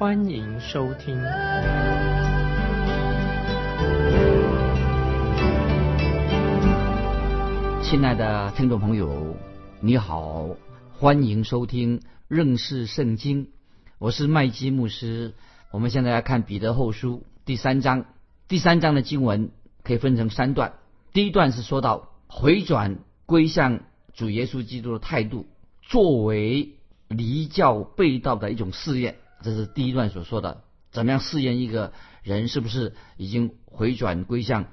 欢迎收听。亲爱的听众朋友，你好，欢迎收听认识圣经。我是麦基牧师。我们现在来看彼得后书第三章。第三章的经文可以分成三段。第一段是说到回转归向主耶稣基督的态度，作为离教背道的一种试验。这是第一段所说的，怎么样试验一个人是不是已经回转归向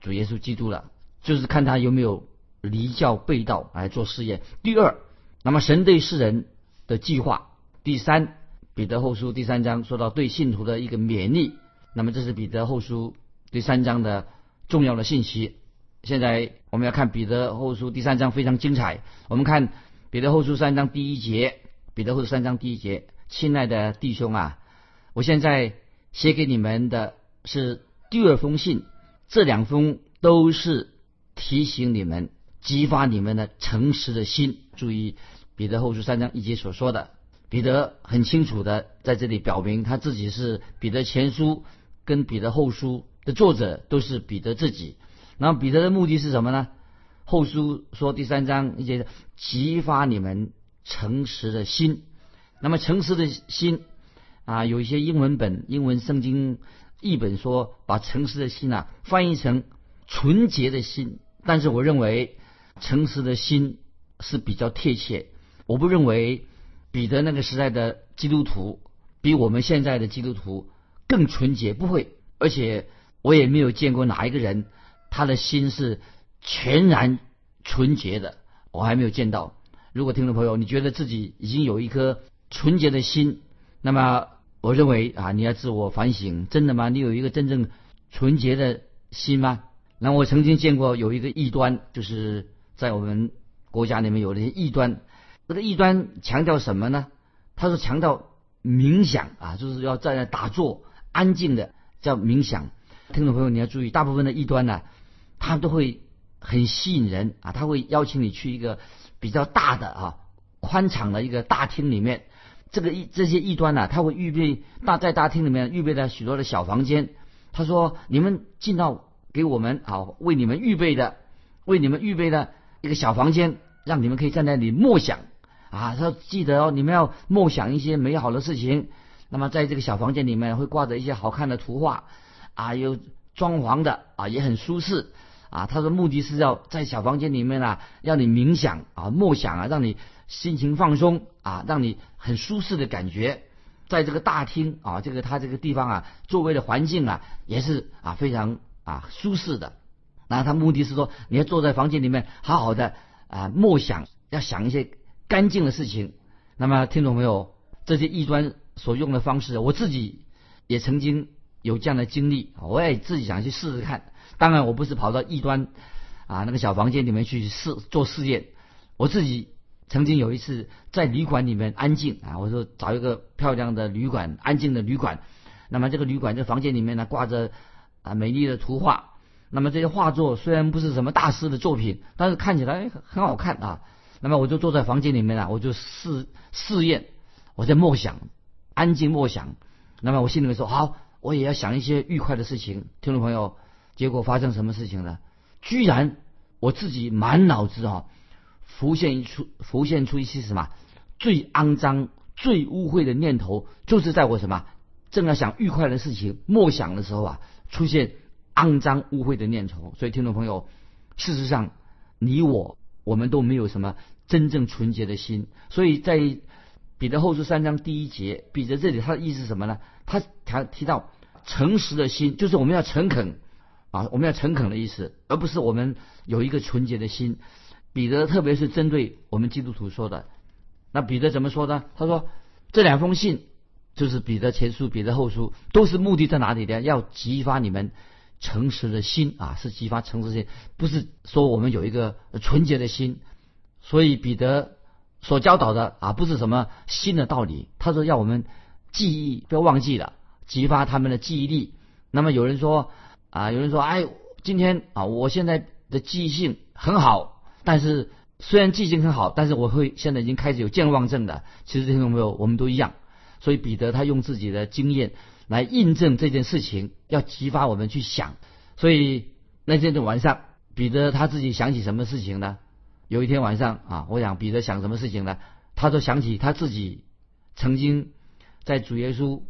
主耶稣基督了？就是看他有没有离教背道来做试验。第二，那么神对世人的计划。第三，彼得后书第三章说到对信徒的一个勉励。那么这是彼得后书第三章的重要的信息。现在我们要看彼得后书第三章非常精彩。我们看彼得后书三章第一节，彼得后书三章第一节，亲爱的弟兄啊，我现在写给你们的是第二封信，这两封都是提醒你们、激发你们的诚实的心。注意彼得后书三章一节所说的，彼得很清楚的在这里表明他自己是彼得前书跟彼得后书的作者都是彼得自己。那么彼得的目的是什么呢？后书说第三章一节，激发你们诚实的心。那么诚实的心啊，有一些英文本、英文圣经译本说把诚实的心啊翻译成纯洁的心。但是我认为诚实的心是比较贴切。我不认为彼得那个时代的基督徒比我们现在的基督徒更纯洁，不会。而且我也没有见过哪一个人。他的心是全然纯洁的，我还没有见到。如果听众朋友你觉得自己已经有一颗纯洁的心，那么我认为啊，你要自我反省，真的吗？你有一个真正纯洁的心吗？那我曾经见过有一个异端，就是在我们国家里面有那些异端。这个异端强调什么呢？他说强调冥想啊，就是要在那打坐，安静的叫冥想。听众朋友你要注意，大部分的异端呢。他都会很吸引人啊！他会邀请你去一个比较大的啊、宽敞的一个大厅里面。这个异这些异端呢，他会预备大在大厅里面预备了许多的小房间。他说：“你们进到给我们好为你们预备的，为你们预备的一个小房间，让你们可以在那里默想啊。”他说：“记得哦，你们要默想一些美好的事情。那么在这个小房间里面会挂着一些好看的图画啊，有装潢的啊，也很舒适。”啊，他的目的是要在小房间里面啊，让你冥想啊、默想啊，让你心情放松啊，让你很舒适的感觉。在这个大厅啊，这个他这个地方啊，周围的环境啊，也是啊非常啊舒适的。那他目的是说，你要坐在房间里面，好好的啊默想，要想一些干净的事情。那么，听懂没有？这些异端所用的方式，我自己也曾经有这样的经历，我也自己想去试试看。当然，我不是跑到异端啊那个小房间里面去试做试验。我自己曾经有一次在旅馆里面安静啊，我说找一个漂亮的旅馆，安静的旅馆。那么这个旅馆这房间里面呢挂着啊美丽的图画。那么这些画作虽然不是什么大师的作品，但是看起来很好看啊。那么我就坐在房间里面啊，我就试试验，我在默想，安静默想。那么我心里面说好，我也要想一些愉快的事情。听众朋友。结果发生什么事情呢？居然我自己满脑子啊，浮现出浮现出一些什么最肮脏、最污秽的念头，就是在我什么正要想愉快的事情、默想的时候啊，出现肮脏污秽的念头。所以，听众朋友，事实上你我我们都没有什么真正纯洁的心。所以在彼得后书三章第一节，彼得这里他的意思是什么呢？他他提到诚实的心，就是我们要诚恳。啊，我们要诚恳的意思，而不是我们有一个纯洁的心。彼得特别是针对我们基督徒说的。那彼得怎么说呢？他说这两封信就是彼得前书、彼得后书，都是目的在哪里呢？要激发你们诚实的心啊，是激发诚实心，不是说我们有一个纯洁的心。所以彼得所教导的啊，不是什么新的道理，他说要我们记忆不要忘记了，激发他们的记忆力。那么有人说啊，有人说，哎，今天啊，我现在的记忆性很好，但是虽然记性很好，但是我会现在已经开始有健忘症的。其实听众朋友，我们都一样。所以彼得他用自己的经验来印证这件事情，要激发我们去想。所以那天的晚上，彼得他自己想起什么事情呢？有一天晚上啊，我想彼得想什么事情呢？他就想起他自己曾经在主耶稣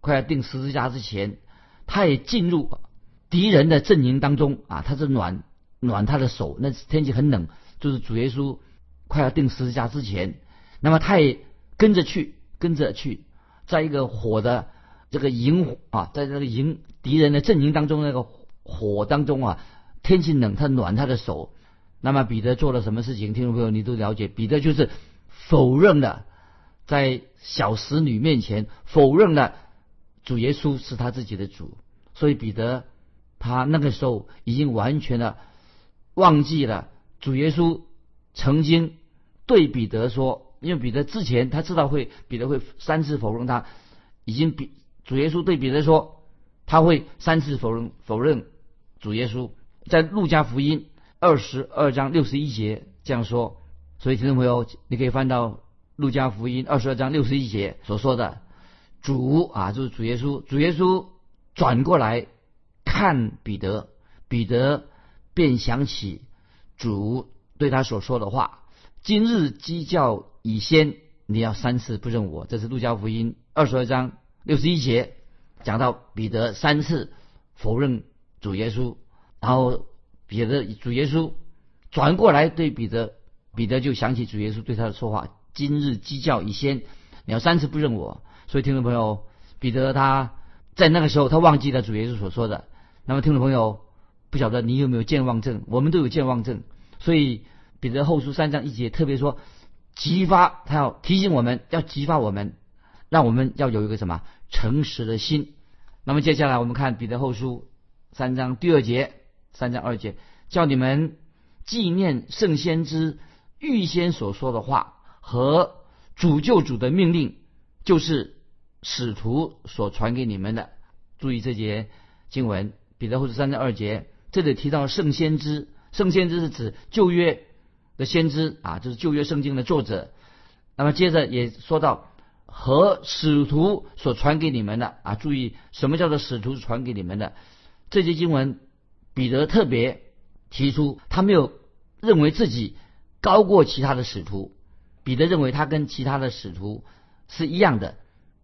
快要钉十字架之前，他也进入敌人的阵营当中啊，他是暖暖他的手。那天气很冷，就是主耶稣快要钉十字架之前，那么他也跟着去，跟着去。在一个火的这个营啊，在这个营敌人的阵营当中，那个火当中啊，天气冷，他暖他的手。那么彼得做了什么事情？听众朋友，你都了解。彼得就是否认了在小使女面前否认了主耶稣是他自己的主。所以彼得他那个时候已经完全的忘记了主耶稣曾经对彼得说。因为彼得之前他知道会彼得会三次否认他，已经比主耶稣对彼得说他会三次否认否认主耶稣，在路加福音二十二章六十一节这样说，所以听众朋友你可以翻到路加福音二十二章六十一节所说的。主啊就是主耶稣，主耶稣转过来看彼得，彼得便想起主对他所说的话，今日鸡叫。已先你要三次不认我，这是路加福音二十二章六十一节讲到彼得三次否认主耶稣，然后彼得主耶稣转过来对彼得，彼得就想起主耶稣对他的说话：今日鸡叫已先你要三次不认我。所以听众朋友，彼得他在那个时候他忘记了主耶稣所说的。那么听众朋友不晓得你有没有健忘症？我们都有健忘症，所以彼得后书三章一节特别说。激发他要提醒我们要激发我们，让我们要有一个什么诚实的心。那么接下来我们看彼得后书三章第二节，三章二节，叫你们纪念圣先知预先所说的话和主救主的命令，就是使徒所传给你们的。注意这节经文，彼得后书三章二节，这里提到圣先知，圣先知是指旧约。的先知啊，就是旧约圣经的作者。那么接着也说到和使徒所传给你们的啊，注意什么叫做使徒传给你们的？这些经文，彼得特别提出，他没有认为自己高过其他的使徒。彼得认为他跟其他的使徒是一样的。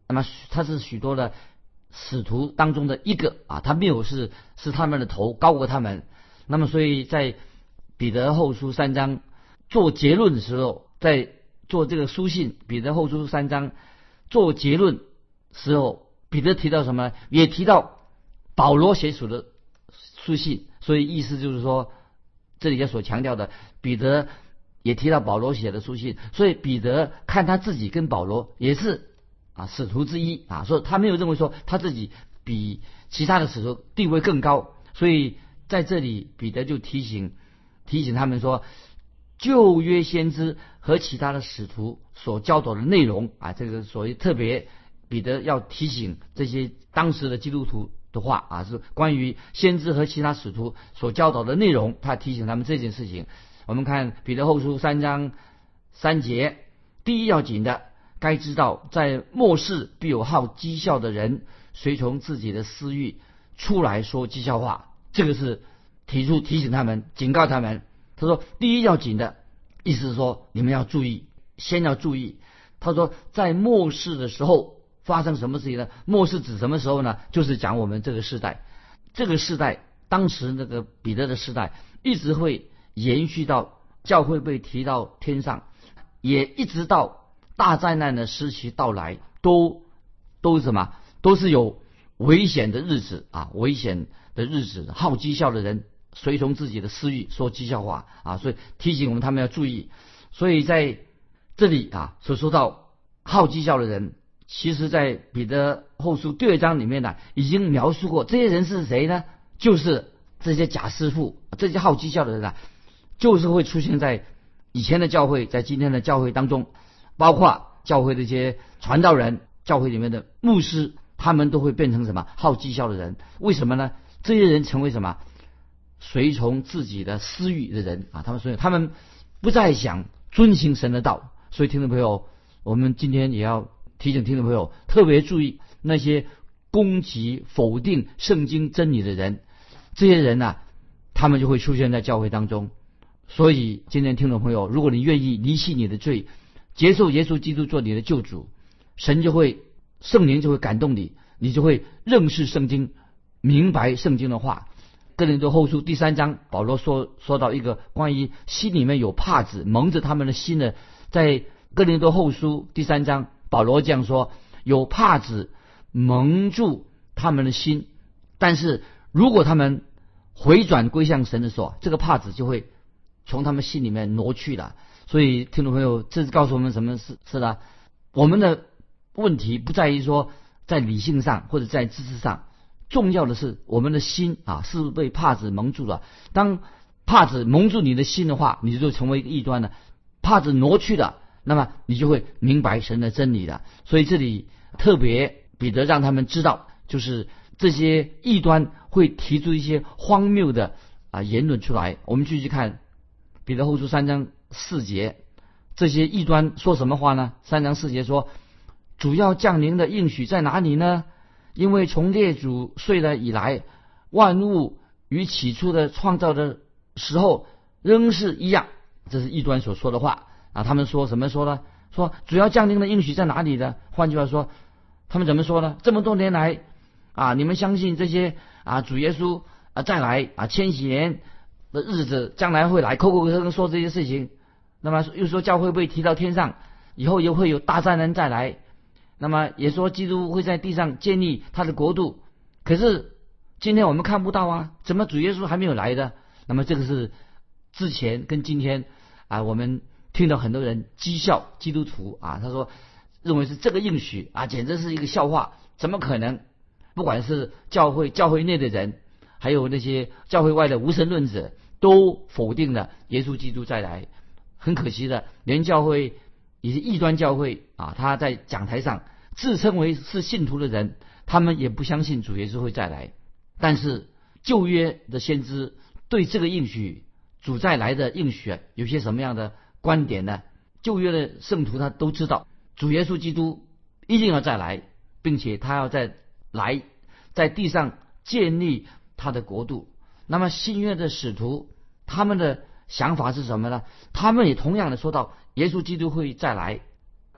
那么他是许多的使徒当中的一个啊，他没有是是他们的头高过他们。那么所以在彼得后书三章。做结论的时候，在做这个书信彼得后书三章做结论时候，彼得提到什么？也提到保罗写属的书信，所以意思就是说，这里要所强调的，彼得也提到保罗写的书信，所以彼得看他自己跟保罗也是啊使徒之一啊，所以他没有认为说他自己比其他的使徒地位更高，所以在这里彼得就提醒提醒他们说。旧约先知和其他的使徒所教导的内容啊，这个所谓特别彼得要提醒这些当时的基督徒的话啊，是关于先知和其他使徒所教导的内容，他提醒他们这件事情。我们看彼得后书三章三节，第一要紧的，该知道在末世必有好讥笑的人，随从自己的私欲出来说讥笑话。这个是提出提醒他们，警告他们。他说：“第一要紧的意思是说，你们要注意，先要注意。”他说：“在末世的时候发生什么事情呢？末世指什么时候呢？就是讲我们这个时代，这个时代，当时那个彼得的时代，一直会延续到教会被提到天上，也一直到大灾难的时期到来，都都是什么？都是有危险的日子啊，危险的日子，好讥笑的人。”随从自己的私欲说讥笑话啊，所以提醒我们他们要注意。所以在这里啊，所说到好讥笑的人，其实，在彼得后书第二章里面呢，已经描述过这些人是谁呢？就是这些假师傅，这些好绩效的人啊，就是会出现在以前的教会，在今天的教会当中，包括教会的一些传道人、教会里面的牧师，他们都会变成什么好绩效的人？为什么呢？这些人成为什么随从自己的私欲的人啊？他们所以他们不再想遵行神的道。所以，听众朋友，我们今天也要。提醒听众朋友特别注意那些攻击、否定圣经真理的人，这些人呢，他们就会出现在教会当中。所以，今天听众朋友，如果你愿意离弃你的罪，接受耶稣基督做你的救主，神就会圣灵就会感动你，你就会认识圣经，明白圣经的话。哥林多后书第三章，保罗说说到一个关于心里面有帕子蒙着他们的心的，在哥林多后书第三章。保罗这样说：“有帕子蒙住他们的心，但是如果他们回转归向神的时候，这个帕子就会从他们心里面挪去了。所以，听众朋友，这是告诉我们什么是是呢？我们的问题不在于说在理性上或者在知识上，重要的是我们的心啊，是不是被帕子蒙住了？当帕子蒙住你的心的话，你就成为一个异端了。帕子挪去了。”那么你就会明白神的真理了。所以这里特别彼得让他们知道，就是这些异端会提出一些荒谬的啊言论出来。我们继续看彼得后书三章四节，这些异端说什么话呢？三章四节说，主要降临的应许在哪里呢？因为从列祖睡了以来，万物与起初的创造的时候仍是一样。这是异端所说的话。啊，他们说什么说呢？说主要降临的应许在哪里呢？换句话说，他们怎么说呢？这么多年来，啊，你们相信这些啊，主耶稣啊再来啊，千禧年的日子将来会来，口口声声说这些事情，那么又说教会被提到天上，以后又会有大灾难再来，那么也说基督会在地上建立他的国度，可是今天我们看不到啊，怎么主耶稣还没有来的？那么这个是之前跟今天啊，我们。听到很多人讥笑基督徒啊，他说认为是这个应许啊，简直是一个笑话，怎么可能？不管是教会教会内的人，还有那些教会外的无神论者，都否定了耶稣基督再来。很可惜的，连教会也是异端教会啊，他在讲台上自称为是信徒的人，他们也不相信主耶稣会再来。但是旧约的先知对这个应许主再来的应许有些什么样的？观点呢？旧约的圣徒他都知道，主耶稣基督一定要再来，并且他要再来，在地上建立他的国度。那么新约的使徒他们的想法是什么呢？他们也同样的说到，耶稣基督会再来，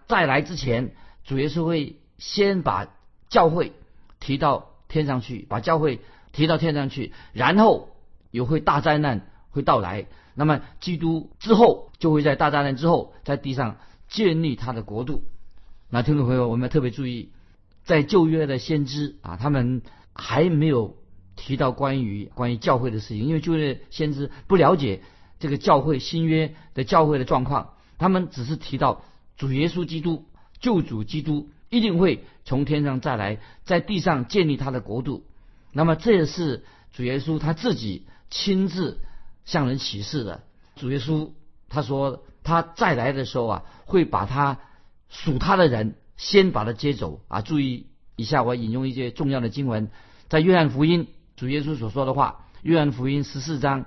再来之前，主耶稣会先把教会提到天上去，把教会提到天上去，然后有会大灾难会到来。那么，基督之后就会在大灾难之后，在地上建立他的国度。那听众朋友，我们要特别注意，在旧约的先知啊，他们还没有提到关于关于教会的事情，因为旧约先知不了解这个教会新约的教会的状况，他们只是提到主耶稣基督救主基督一定会从天上再来，在地上建立他的国度。那么，这也是主耶稣他自己亲自。向人启示的主耶稣，他说他再来的时候啊，会把他属他的人先把他接走啊。注意一下，我引用一些重要的经文，在约翰福音主耶稣所说的话，约翰福音十四章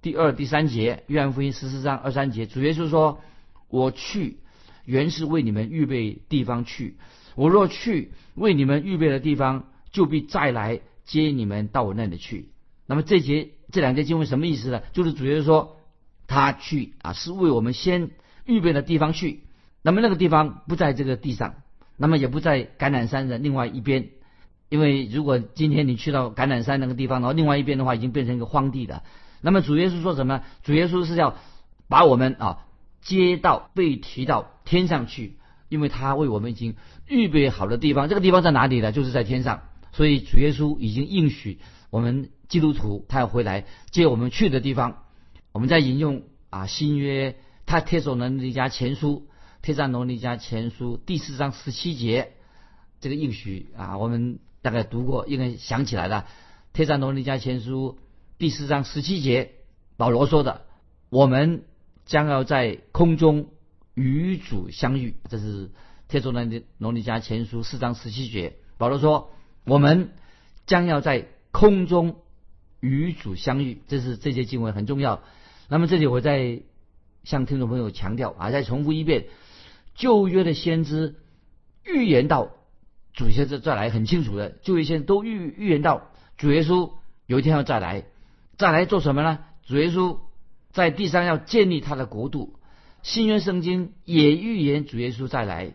第二、第三节，约翰福音十四章二三节，主耶稣说：“我去原是为你们预备地方去，我若去为你们预备的地方，就必再来接你们到我那里去。”那么这节。这两节经文什么意思呢？就是主耶稣说他去啊，是为我们先预备的地方去。那么那个地方不在这个地上，那么也不在橄榄山的另外一边。因为如果今天你去到橄榄山那个地方，然后另外一边的话已经变成一个荒地了。那么主耶稣说什么？主耶稣是要把我们啊接到被提到天上去，因为他为我们已经预备好的地方。这个地方在哪里呢？就是在天上。所以主耶稣已经应许我们。基督徒他要回来接我们去的地方，我们在引用啊新约他帖所能尼迦前书帖撒罗尼迦前书第四章十七节这个应许啊，我们大概读过，应该想起来了。《帖撒罗尼迦前书》第四章十七节，保罗说的：“我们将要在空中与主相遇。”这是《帖撒罗尼加前书》四章十七节。保罗说：“我们将要在空中与主相遇。”这是这些经文很重要。那么这里我再向听众朋友强调啊，再重复一遍：旧约的先知预言到主先生再来，很清楚的，旧约先都预预言到。主耶稣有一天要再来，再来做什么呢？主耶稣在地上要建立他的国度。新约圣经也预言主耶稣再来，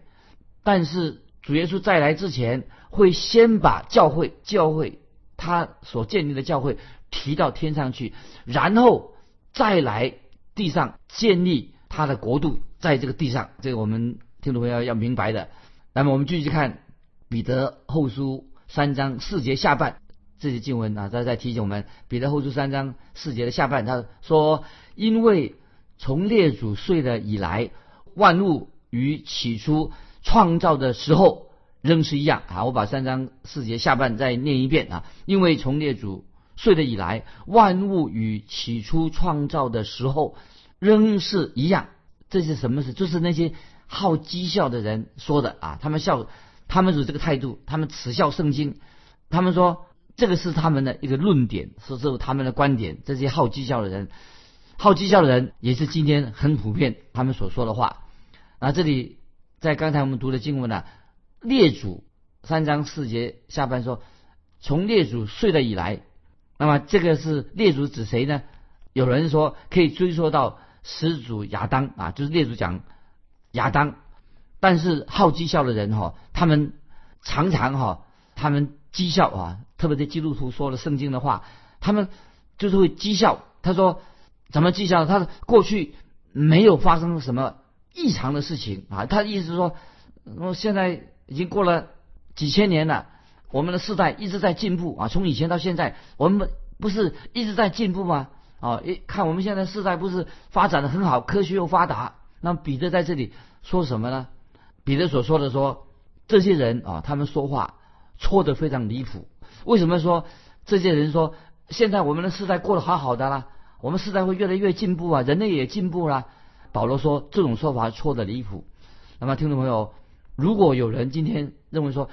但是主耶稣再来之前，会先把教会、教会他所建立的教会提到天上去，然后再来地上建立他的国度，在这个地上，这个我们听众朋友要明白的。那么我们继续看彼得后书三章四节下半。这些经文啊，在在提醒我们，彼得后书三章四节的下半，他说：“因为从列祖睡了以来，万物与起初创造的时候仍是一样。”啊，我把三章四节下半再念一遍啊。因为从列祖睡了以来，万物与起初创造的时候仍是一样。这是什么事？就是那些好讥笑的人说的啊。他们笑，他们有这个态度，他们耻笑圣经，他们说。这个是他们的一个论点，是是他们的观点。这些好讥笑的人，好讥笑的人也是今天很普遍他们所说的话。啊，这里在刚才我们读的经文呢，列祖三章四节下半说，从列祖睡了以来，那么这个是列祖指谁呢？有人说可以追溯到始祖亚当啊，就是列祖讲亚当。但是好讥笑的人哈，他们常常哈，他们。讥笑啊，特别是基督徒说了圣经的话，他们就是会讥笑。他说怎么讥笑？他过去没有发生什么异常的事情啊。他的意思是说，我现在已经过了几千年了，我们的世代一直在进步啊。从以前到现在，我们不是一直在进步吗？啊，一看我们现在世代不是发展的很好，科学又发达。那彼得在这里说什么呢？彼得所说的说，这些人啊，他们说话。错的非常离谱。为什么说这些人说现在我们的时代过得好好的啦？我们时代会越来越进步啊，人类也进步啦。保罗说这种说法错的离谱。那么听众朋友，如果有人今天认为说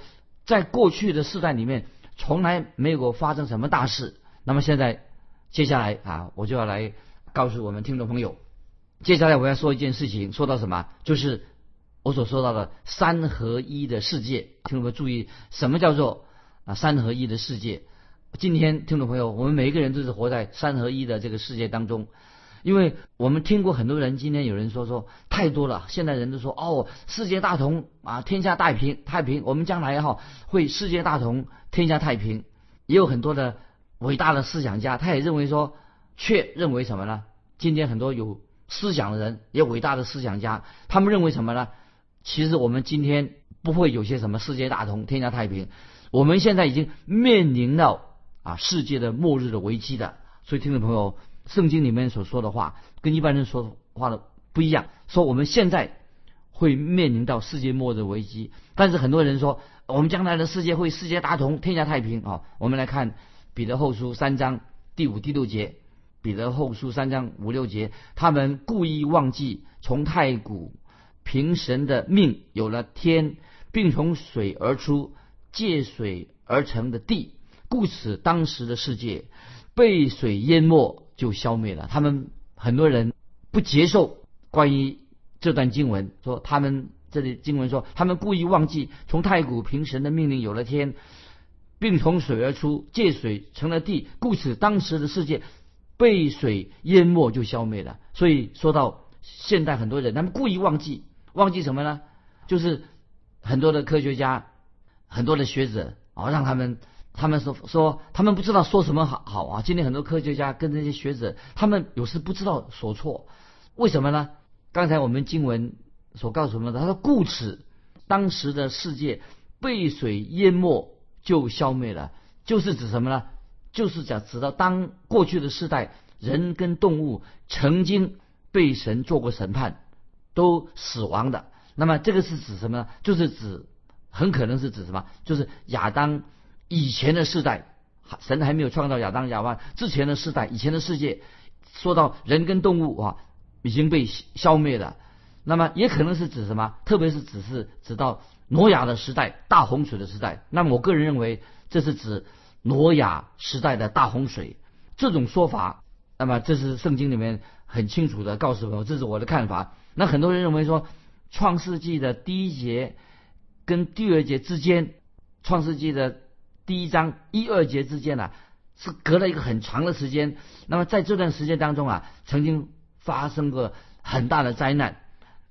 在过去的世代里面从来没有过发生什么大事，那么现在接下来啊，我就要来告诉我们听众朋友，接下来我要说一件事情，说到什么？就是。我所说到的三合一的世界，听众朋友注意，什么叫做啊三合一的世界？今天听众朋友，我们每一个人都是活在三合一的这个世界当中，因为我们听过很多人，今天有人说说太多了，现在人都说哦，世界大同啊，天下太平太平，我们将来哈会世界大同，天下太平。也有很多的伟大的思想家，他也认为说，却认为什么呢？今天很多有思想的人，也伟大的思想家，他们认为什么呢？其实我们今天不会有些什么世界大同、天下太平，我们现在已经面临到啊世界的末日的危机的。所以听众朋友，圣经里面所说的话跟一般人说的话的不一样，说我们现在会面临到世界末日危机，但是很多人说我们将来的世界会世界大同、天下太平啊。我们来看彼得后书三章第五、第六节，彼得后书三章五六节，他们故意忘记从太古。凭神的命有了天，并从水而出、借水而成的地，故此当时的世界被水淹没就消灭了。他们很多人不接受关于这段经文，说他们这里经文说他们故意忘记从太古凭神的命令有了天，并从水而出、借水成了地，故此当时的世界被水淹没就消灭了。所以说到现代很多人，他们故意忘记。忘记什么呢？就是很多的科学家、很多的学者啊，让他们他们说说他们不知道说什么好好啊。今天很多科学家跟这些学者，他们有时不知道所措，为什么呢？刚才我们经文所告诉我们的，他说故此当时的世界被水淹没就消灭了，就是指什么呢？就是讲指到当过去的世代，人跟动物曾经被神做过审判。都死亡的，那么这个是指什么呢？就是指很可能是指什么？就是亚当以前的世代，神还没有创造亚当亚娃之前的世代，以前的世界，说到人跟动物啊已经被消灭了。那么也可能是指什么？特别是只是指到挪亚的时代，大洪水的时代。那么我个人认为，这是指挪亚时代的大洪水。这种说法，那么这是圣经里面很清楚的告诉我，这是我的看法。那很多人认为说，创世纪的第一节。跟第二节之间，《创世纪》的第一章一二节之间呢，是隔了一个很长的时间。那么在这段时间当中啊，曾经发生过很大的灾难。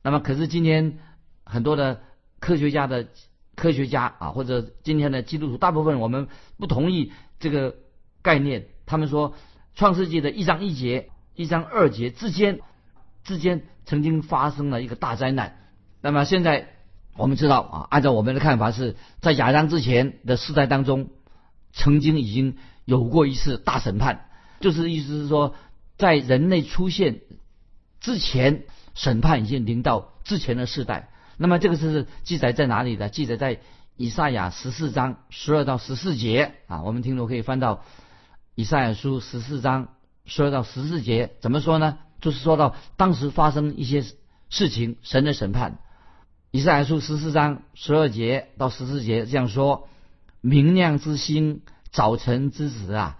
那么可是今天很多的科学家的科学家啊，或者今天的基督徒，大部分我们不同意这个概念。他们说，《创世纪》的一章一节、一章二节之间之间曾经发生了一个大灾难。那么现在。我们知道啊，按照我们的看法，是在亚当之前的世代当中，曾经已经有过一次大审判，就是意思是说，在人类出现之前，审判已经临到之前的世代。那么这个是记载在哪里的？记载在以赛亚十四章十二到十四节啊。我们听众可以翻到以赛亚书十四章十二到十四节，怎么说呢？就是说到当时发生一些事情，神的审判。以赛亚书十四章十二节到十四节这样说：明亮之星，早晨之子啊，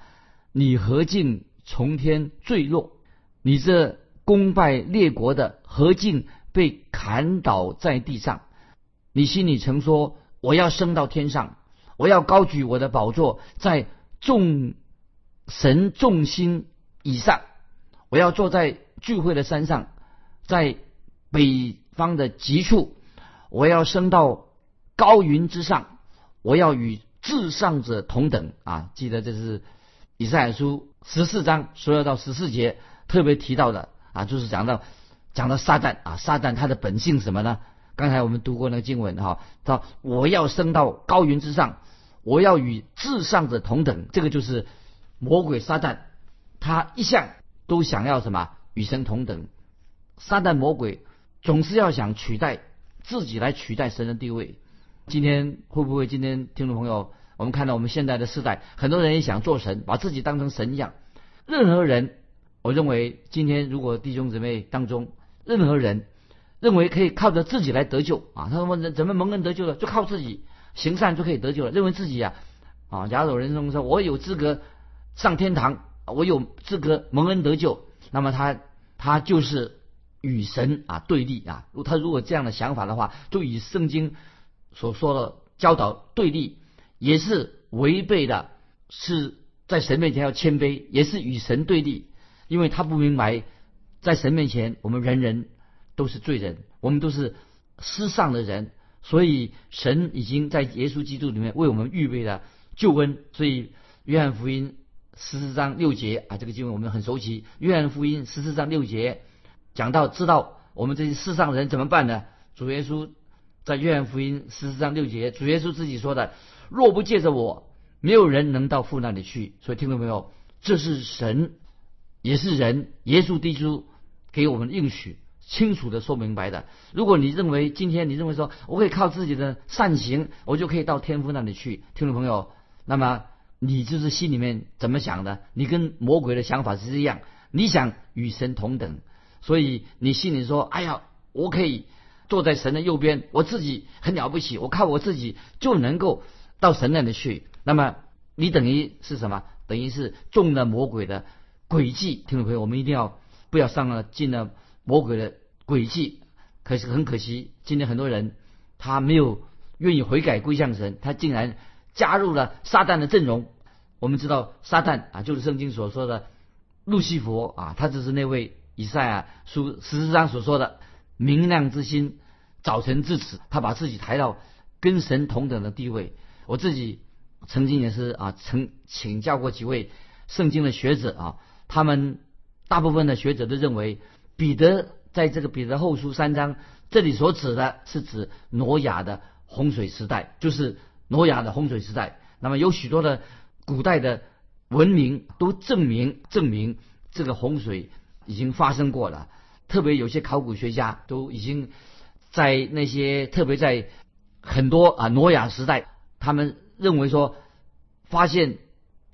你何竟从天坠落？你这攻败列国的何竟被砍倒在地上？你心里曾说：我要升到天上，我要高举我的宝座在众神众星以上，我要坐在聚会的山上，在北方的极处。我要升到高云之上，我要与至上者同等啊！记得这是以赛亚书十四章十二到十四节特别提到的啊，就是讲到讲到撒旦啊，撒旦他的本性什么呢？刚才我们读过那个经文哈，到我要升到高云之上，我要与至上者同等，这个就是魔鬼撒旦，他一向都想要什么与神同等，撒旦魔鬼总是要想取代。自己来取代神的地位，今天会不会？今天听众朋友，我们看到我们现在的时代，很多人也想做神，把自己当成神一样。任何人，我认为今天如果弟兄姊妹当中任何人认为可以靠着自己来得救啊，他说怎么蒙恩得救了？就靠自己行善就可以得救了。认为自己呀啊，假如人认为说我有资格上天堂，我有资格蒙恩得救，那么他他就是。与神啊对立啊，如他如果这样的想法的话，就与圣经所说的教导对立，也是违背的，是在神面前要谦卑，也是与神对立，因为他不明白，在神面前我们人人都是罪人，我们都是失丧的人，所以神已经在耶稣基督里面为我们预备了救恩。所以约翰福音十四章六节啊，这个经文我们很熟悉。约翰福音十四章六节。讲到知道我们这些世上人怎么办呢？主耶稣在约翰福音十四章六节，主耶稣自己说的：“若不借着我，没有人能到父那里去。”所以听到没有？这是神，也是人，耶稣基督给我们应许，清楚的说明白的。如果你认为今天你认为说我可以靠自己的善行，我就可以到天父那里去，听众朋友，那么你就是心里面怎么想的？你跟魔鬼的想法是一样，你想与神同等。所以你心里说：“哎呀，我可以坐在神的右边，我自己很了不起，我靠我自己就能够到神那里去。”那么你等于是什么？等于是中了魔鬼的诡计。听众朋友，我们一定要不要上了进了魔鬼的诡计。可是很可惜，今天很多人他没有愿意悔改归向神，他竟然加入了撒旦的阵容。我们知道撒旦啊，就是圣经所说的路西佛啊，他就是那位。以赛亚书十四章所说的明亮之心，早晨至此，他把自己抬到跟神同等的地位。我自己曾经也是啊，曾请教过几位圣经的学者啊，他们大部分的学者都认为，彼得在这个彼得后书三章这里所指的是指挪亚的洪水时代，就是挪亚的洪水时代。那么有许多的古代的文明都证明证明这个洪水。已经发生过了，特别有些考古学家都已经在那些特别在很多啊挪亚时代，他们认为说发现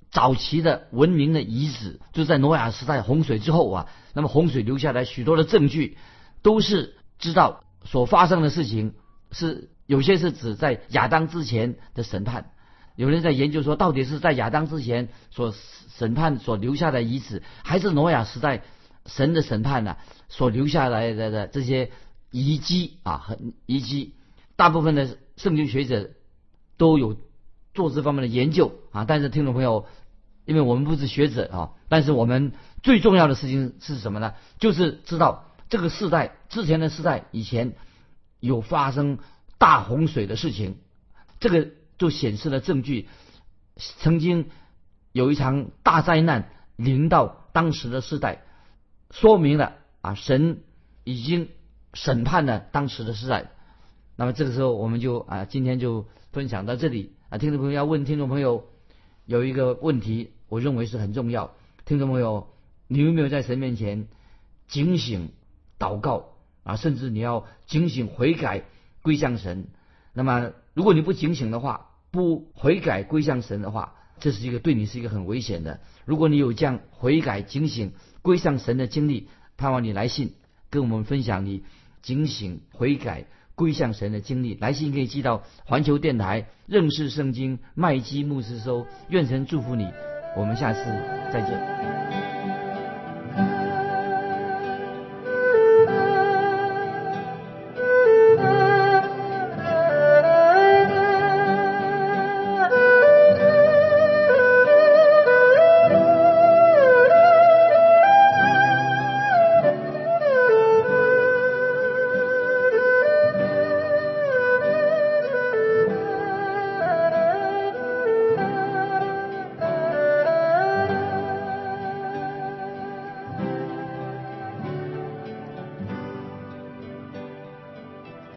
早期的文明的遗址，就在挪亚时代洪水之后啊，那么洪水留下来许多的证据，都是知道所发生的事情是有些是指在亚当之前的审判。有人在研究说，到底是在亚当之前所审判所留下的遗址，还是挪亚时代神的审判呢？所留下来的的这些遗迹啊，很遗迹，大部分的圣经学者都有做这方面的研究啊。但是听众朋友，因为我们不是学者啊，但是我们最重要的事情是什么呢？就是知道这个世代之前的世代以前有发生大洪水的事情，这个。就显示了证据，曾经有一场大灾难临到当时的世代，说明了啊，神已经审判了当时的世代。那么这个时候，我们就啊，今天就分享到这里啊。听众朋友要问听众朋友有一个问题，我认为是很重要。听众朋友，你有没有在神面前警醒祷告啊？甚至你要警醒悔改归向神。那么如果你不警醒的话，不悔改归向神的话，这是一个对你是一个很危险的。如果你有这样悔改、警醒、归向神的经历，盼望你来信跟我们分享你警醒、悔改、归向神的经历。来信可以寄到环球电台认识圣经麦基牧师收。愿神祝福你，我们下次再见。